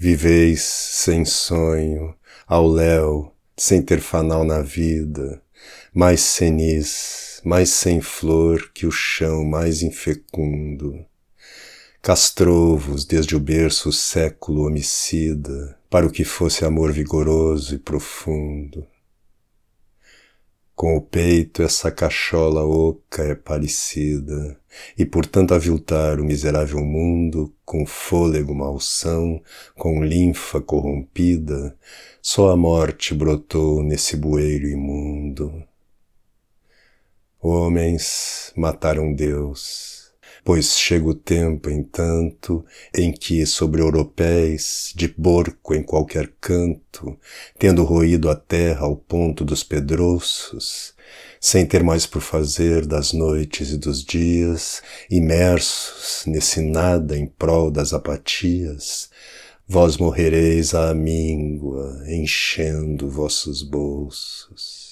Viveis sem sonho, ao léu, sem ter fanal na vida, mais cenis, mais sem flor que o chão mais infecundo. Castrou-vos desde o berço o século homicida, para o que fosse amor vigoroso e profundo. Com o peito essa cachola oca é parecida, e por tanto aviltar o miserável mundo, com fôlego malsão, com linfa corrompida, só a morte brotou nesse bueiro imundo. Homens mataram Deus, pois chega o tempo, entanto, em que sobre europeis, de porco em qualquer canto, tendo roído a terra ao ponto dos pedroços, sem ter mais por fazer das noites e dos dias, imersos nesse nada em prol das apatias, vós morrereis à míngua, enchendo vossos bolsos.